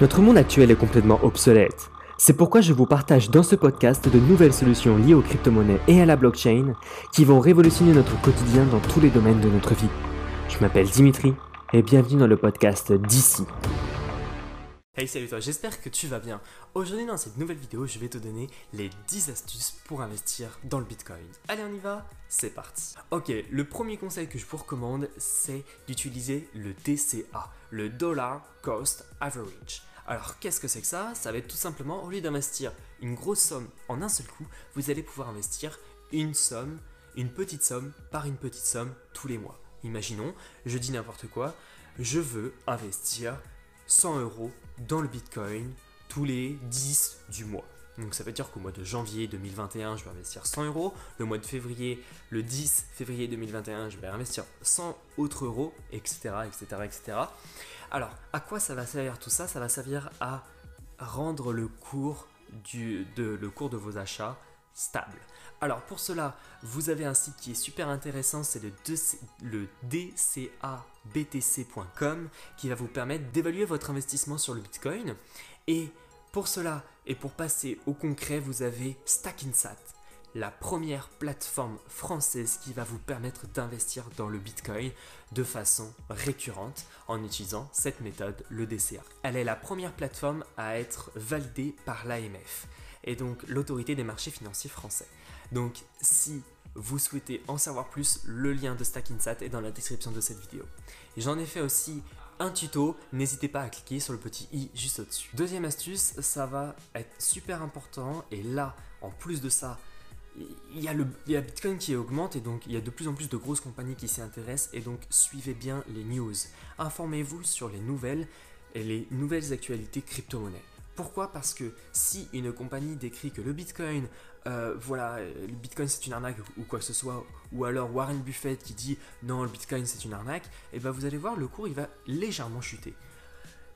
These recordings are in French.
Notre monde actuel est complètement obsolète. C'est pourquoi je vous partage dans ce podcast de nouvelles solutions liées aux crypto-monnaies et à la blockchain qui vont révolutionner notre quotidien dans tous les domaines de notre vie. Je m'appelle Dimitri et bienvenue dans le podcast d'ici. Hey salut toi, j'espère que tu vas bien. Aujourd'hui dans cette nouvelle vidéo, je vais te donner les 10 astuces pour investir dans le Bitcoin. Allez on y va, c'est parti. Ok, le premier conseil que je vous recommande, c'est d'utiliser le DCA, le Dollar Cost Average. Alors qu'est-ce que c'est que ça? Ça va être tout simplement, au lieu d'investir une grosse somme en un seul coup, vous allez pouvoir investir une somme, une petite somme par une petite somme tous les mois. Imaginons, je dis n'importe quoi, je veux investir 100 euros dans le Bitcoin tous les 10 du mois. Donc ça veut dire qu'au mois de janvier 2021, je vais investir 100 euros. Le mois de février, le 10 février 2021, je vais investir 100 autres euros, etc., etc., etc. Alors, à quoi ça va servir tout ça? Ça va servir à rendre le cours, de vos achats stable. Alors pour cela, vous avez un site qui est super intéressant, c'est le, le dcabtc.com qui va vous permettre d'évaluer votre investissement sur le Bitcoin. Et pour cela, et pour passer au concret, vous avez Stackinsat, la première plateforme française qui va vous permettre d'investir dans le Bitcoin de façon récurrente en utilisant cette méthode, le DCA. Elle est la première plateforme à être validée par l'AMF et donc l'autorité des marchés financiers français. Donc si vous souhaitez en savoir plus, le lien de Stackinsat est dans la description de cette vidéo. J'en ai fait aussi un tuto, n'hésitez pas à cliquer sur le petit i juste au-dessus. Deuxième astuce, ça va être super important et là, en plus de ça, il y, a il y a Bitcoin qui augmente et donc il y a de plus en plus de grosses compagnies qui s'y intéressent et donc suivez bien les news. Informez-vous sur les nouvelles et les nouvelles actualités crypto-monnaies. Pourquoi? Parce que si une compagnie décrit que le Bitcoin, euh, voilà, le Bitcoin c'est une arnaque ou quoi que ce soit, ou alors Warren Buffett qui dit non, le Bitcoin c'est une arnaque, et eh ben vous allez voir, le cours il va légèrement chuter.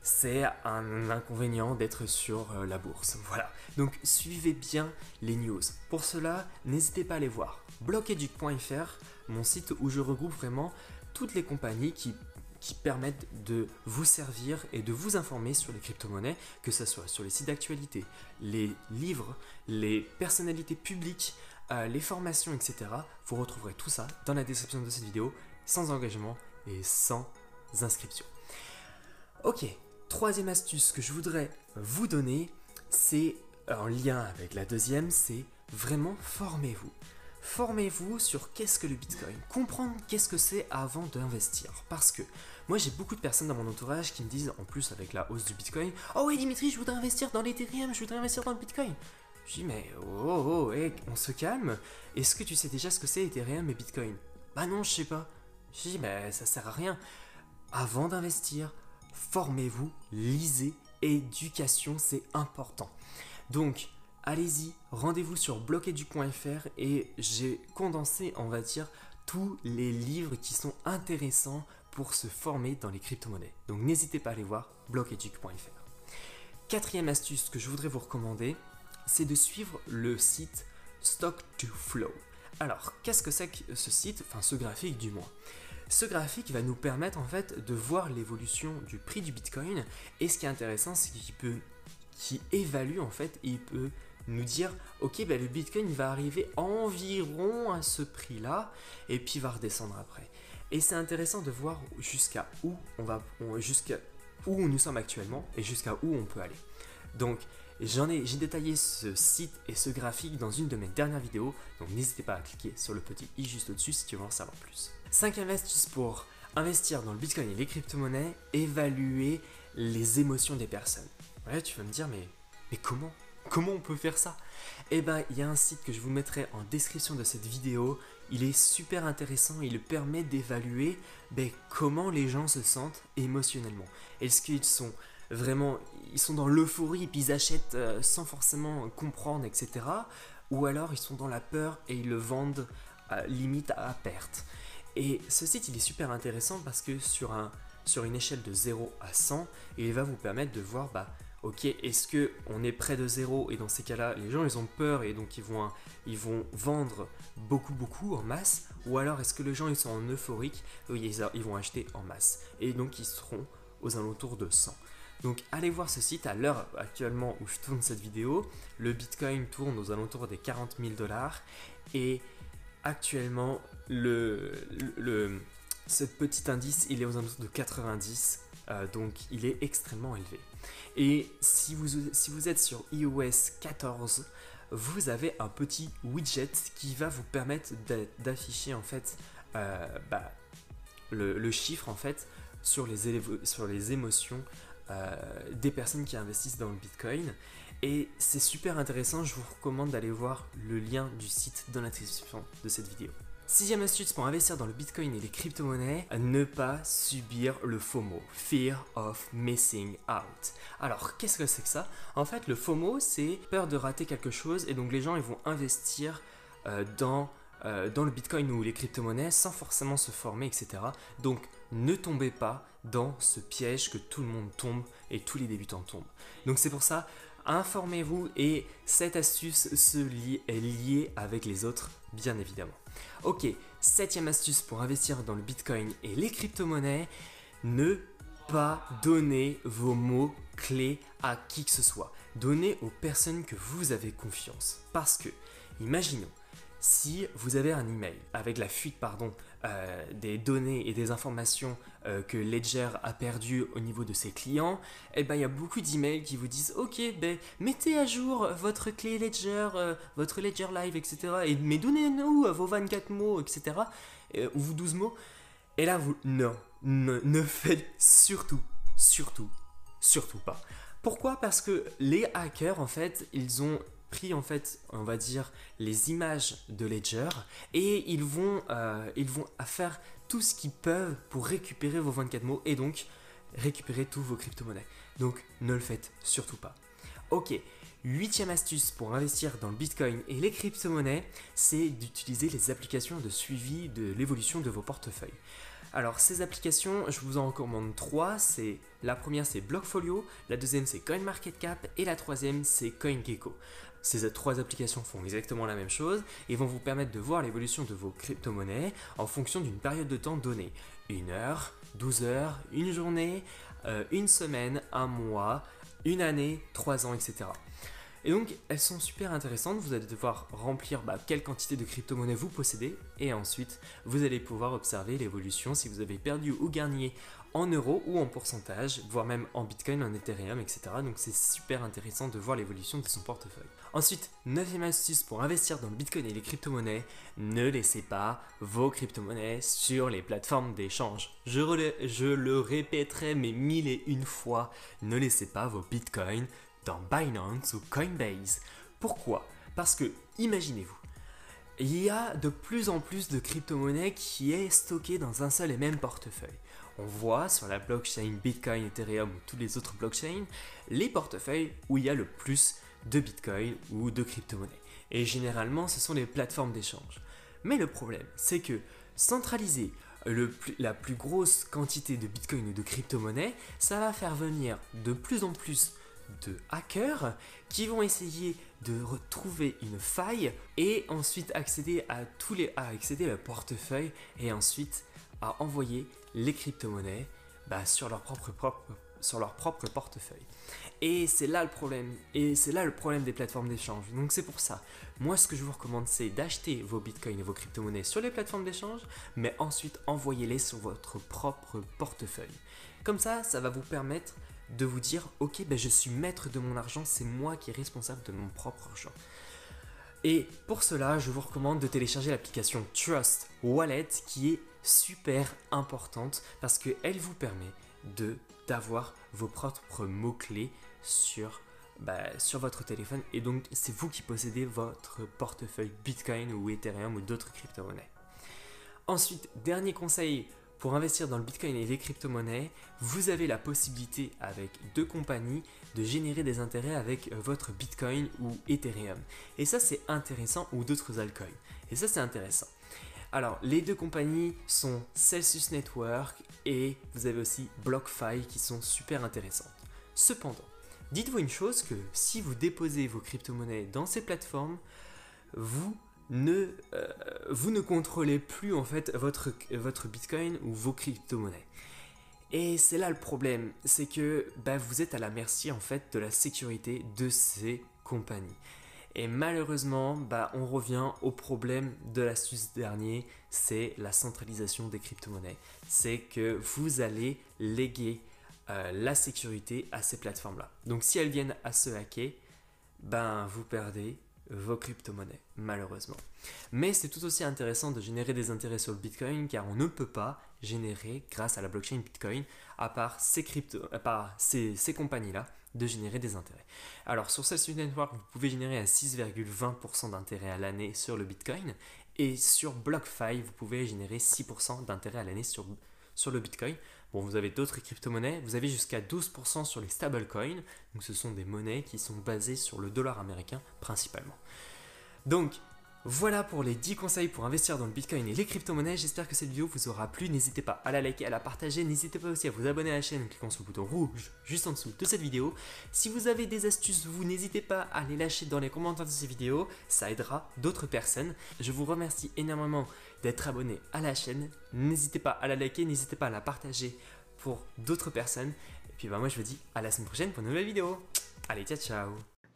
C'est un inconvénient d'être sur euh, la bourse. Voilà. Donc suivez bien les news. Pour cela, n'hésitez pas à aller voir blockeduc.fr, mon site où je regroupe vraiment toutes les compagnies qui qui permettent de vous servir et de vous informer sur les crypto-monnaies, que ce soit sur les sites d'actualité, les livres, les personnalités publiques, euh, les formations, etc. Vous retrouverez tout ça dans la description de cette vidéo, sans engagement et sans inscription. Ok, troisième astuce que je voudrais vous donner, c'est en lien avec la deuxième, c'est vraiment formez-vous. Formez-vous sur qu'est-ce que le Bitcoin, comprendre qu'est-ce que c'est avant d'investir. Parce que moi j'ai beaucoup de personnes dans mon entourage qui me disent, en plus avec la hausse du Bitcoin, Oh oui Dimitri, je voudrais investir dans l'Ethereum, je voudrais investir dans le Bitcoin. Je dis mais oh oh, hey, on se calme. Est-ce que tu sais déjà ce que c'est Ethereum et Bitcoin? Bah non, je sais pas. Je dis mais ça sert à rien. Avant d'investir, formez-vous, lisez, éducation c'est important. Donc allez-y, rendez-vous sur bloquedu.fr et j'ai condensé, on va dire, tous les livres qui sont intéressants pour se former dans les crypto-monnaies. Donc n'hésitez pas à aller voir bloqueduc.fr. Quatrième astuce que je voudrais vous recommander, c'est de suivre le site Stock to Flow. Alors, qu'est-ce que c'est que ce site? Enfin, ce graphique du moins. Ce graphique va nous permettre en fait de voir l'évolution du prix du Bitcoin. Et ce qui est intéressant, c'est qu'il peut, qui évalue en fait, il peut nous dire ok ben, le bitcoin va arriver environ à ce prix là et puis va redescendre après. Et c'est intéressant de voir jusqu'à où on va jusqu'à où nous sommes actuellement et jusqu'à où on peut aller. Donc j'en ai j'ai détaillé ce site et ce graphique dans une de mes dernières vidéos donc n'hésitez pas à cliquer sur le petit i juste au dessus si tu veux en savoir plus. Cinquième astuce pour investir dans le bitcoin et les crypto-monnaies évaluer les émotions des personnes. Ouais tu vas me dire mais mais comment? Comment on peut faire ça? Eh ben, il y a un site que je vous mettrai en description de cette vidéo. Il est super intéressant, il permet d'évaluer ben, comment les gens se sentent émotionnellement. Est-ce qu'ils sont vraiment, ils sont dans l'euphorie et puis ils achètent euh, sans forcément comprendre, etc. Ou alors ils sont dans la peur et ils le vendent limite à perte. Et ce site, il est super intéressant parce que sur une échelle de 0 à 100, il va vous permettre de voir bah, ok, est-ce que on est près de zéro et dans ces cas-là, les gens ils ont peur et donc ils vont, ils vont vendre beaucoup beaucoup en masse, ou alors est-ce que les gens ils sont en euphorique et ils, vont acheter en masse et donc ils seront aux alentours de 100. Donc allez voir ce site à l'heure actuellement où je tourne cette vidéo. Le Bitcoin tourne aux alentours des 40 000 dollars et actuellement le, le, ce petit indice il est aux alentours de 90 euh, donc il est extrêmement élevé. Et si vous, êtes sur iOS 14, vous avez un petit widget qui va vous permettre d'afficher en fait euh, bah, le, chiffre en fait sur les, sur les émotions euh, des personnes qui investissent dans le Bitcoin. Et c'est super intéressant, je vous recommande d'aller voir le lien du site dans la description de cette vidéo. Sixième astuce pour investir dans le Bitcoin et les crypto-monnaies, ne pas subir le FOMO, Fear of Missing Out. Alors, qu'est-ce que c'est que ça? En fait, le FOMO, c'est peur de rater quelque chose et donc les gens ils vont investir euh, dans, euh, dans le Bitcoin ou les crypto-monnaies sans forcément se former, etc. Donc, ne tombez pas dans ce piège que tout le monde tombe et tous les débutants tombent. Donc, c'est pour ça, informez-vous et cette astuce se lie, est liée avec les autres, bien évidemment. Ok, septième astuce pour investir dans le Bitcoin et les crypto-monnaies, ne pas donner vos mots clés à qui que ce soit. Donnez aux personnes que vous avez confiance. Parce que, imaginons, si vous avez un email avec la fuite pardon, euh, des données et des informations euh, que Ledger a perdues au niveau de ses clients, eh ben, il y a beaucoup d'emails qui vous disent Ok, ben, mettez à jour votre clé Ledger, euh, votre Ledger Live, etc. Et, mais donnez-nous vos 24 mots, etc. ou vos 12 mots. Et là, vous. Non, ne, ne faites surtout, surtout, surtout pas. Pourquoi? Parce que les hackers, en fait, ils ont pris en fait, on va dire, les images de Ledger et ils vont, euh, faire tout ce qu'ils peuvent pour récupérer vos 24 mots et donc récupérer tous vos crypto-monnaies. Donc ne le faites surtout pas. Ok, huitième astuce pour investir dans le Bitcoin et les crypto-monnaies, c'est d'utiliser les applications de suivi de l'évolution de vos portefeuilles. Alors ces applications, je vous en recommande trois. C'est la première c'est Blockfolio, la deuxième c'est CoinMarketCap et la troisième c'est CoinGecko. Ces trois applications font exactement la même chose et vont vous permettre de voir l'évolution de vos crypto-monnaies en fonction d'une période de temps donnée. Une heure, 12 heures, une journée, euh, une semaine, un mois, une année, trois ans, etc. Et donc elles sont super intéressantes, vous allez devoir remplir bah, quelle quantité de crypto-monnaie vous possédez et ensuite vous allez pouvoir observer l'évolution si vous avez perdu ou gagné en euros ou en pourcentage, voire même en bitcoin, en ethereum, etc. Donc c'est super intéressant de voir l'évolution de son portefeuille. Ensuite, neuvième astuce pour investir dans le bitcoin et les crypto-monnaies, ne laissez pas vos crypto-monnaies sur les plateformes d'échange. Je, je le répéterai mais mille et une fois, ne laissez pas vos bitcoins dans Binance ou Coinbase. Pourquoi? Parce que, imaginez-vous, il y a de plus en plus de crypto-monnaies qui est stockée dans un seul et même portefeuille. On voit sur la blockchain Bitcoin, Ethereum ou toutes les autres blockchains les portefeuilles où il y a le plus de Bitcoin ou de crypto-monnaies. Et généralement, ce sont les plateformes d'échange. Mais le problème, c'est que centraliser la plus grosse quantité de Bitcoin ou de crypto-monnaies, ça va faire venir de plus en plus de hackers qui vont essayer de retrouver une faille et ensuite accéder à tous les à accéder au portefeuille et ensuite à envoyer les crypto-monnaies bah, sur leur propre, propre sur leur propre portefeuille. Et c'est là le problème. Et c'est là le problème des plateformes d'échange. Donc c'est pour ça. Moi, ce que je vous recommande, c'est d'acheter vos bitcoins et vos crypto-monnaies sur les plateformes d'échange, mais ensuite envoyez-les sur votre propre portefeuille. Comme ça, ça va vous permettre de vous dire ok ben je suis maître de mon argent, c'est moi qui est responsable de mon propre argent. Et pour cela, je vous recommande de télécharger l'application Trust Wallet qui est super importante parce qu'elle vous permet de d'avoir vos propres mots-clés sur, bah, sur votre téléphone et donc c'est vous qui possédez votre portefeuille Bitcoin ou Ethereum ou d'autres crypto-monnaies. Ensuite, dernier conseil pour investir dans le Bitcoin et les crypto-monnaies, vous avez la possibilité avec deux compagnies de générer des intérêts avec euh, votre Bitcoin ou Ethereum. Et ça c'est intéressant ou d'autres altcoins. Et ça c'est intéressant. Alors les deux compagnies sont Celsius Network et vous avez aussi BlockFi qui sont super intéressantes. Cependant, dites-vous une chose que si vous déposez vos crypto-monnaies dans ces plateformes, vous ne, euh, vous ne contrôlez plus en fait votre, votre Bitcoin ou vos crypto-monnaies. Et c'est là le problème, c'est que bah, vous êtes à la merci en fait de la sécurité de ces compagnies. Et malheureusement, bah, on revient au problème de l'astuce dernier, c'est la centralisation des crypto-monnaies. C'est que vous allez léguer euh, la sécurité à ces plateformes-là. Donc si elles viennent à se hacker, ben vous perdez vos crypto-monnaies, malheureusement. Mais c'est tout aussi intéressant de générer des intérêts sur le Bitcoin car on ne peut pas générer, grâce à la blockchain Bitcoin, à part ces, crypto, à part ces, compagnies-là, de générer des intérêts. Alors sur Celsius Network, vous pouvez générer à 6,20% d'intérêt à l'année sur le Bitcoin et sur BlockFi, vous pouvez générer 6% d'intérêt à l'année sur le Bitcoin. Bon, vous avez d'autres crypto-monnaies, vous avez jusqu'à 12% sur les stablecoins, donc ce sont des monnaies qui sont basées sur le dollar américain principalement. Donc, voilà pour les 10 conseils pour investir dans le Bitcoin et les crypto-monnaies. J'espère que cette vidéo vous aura plu. N'hésitez pas à la liker, à la partager. N'hésitez pas aussi à vous abonner à la chaîne en cliquant sur le bouton rouge juste en dessous de cette vidéo. Si vous avez des astuces, vous n'hésitez pas à les lâcher dans les commentaires de cette vidéo. Ça aidera d'autres personnes. Je vous remercie énormément d'être abonné à la chaîne. N'hésitez pas à la liker, n'hésitez pas à la partager pour d'autres personnes. Et puis bah moi je vous dis à la semaine prochaine pour une nouvelle vidéo. Allez, ciao ciao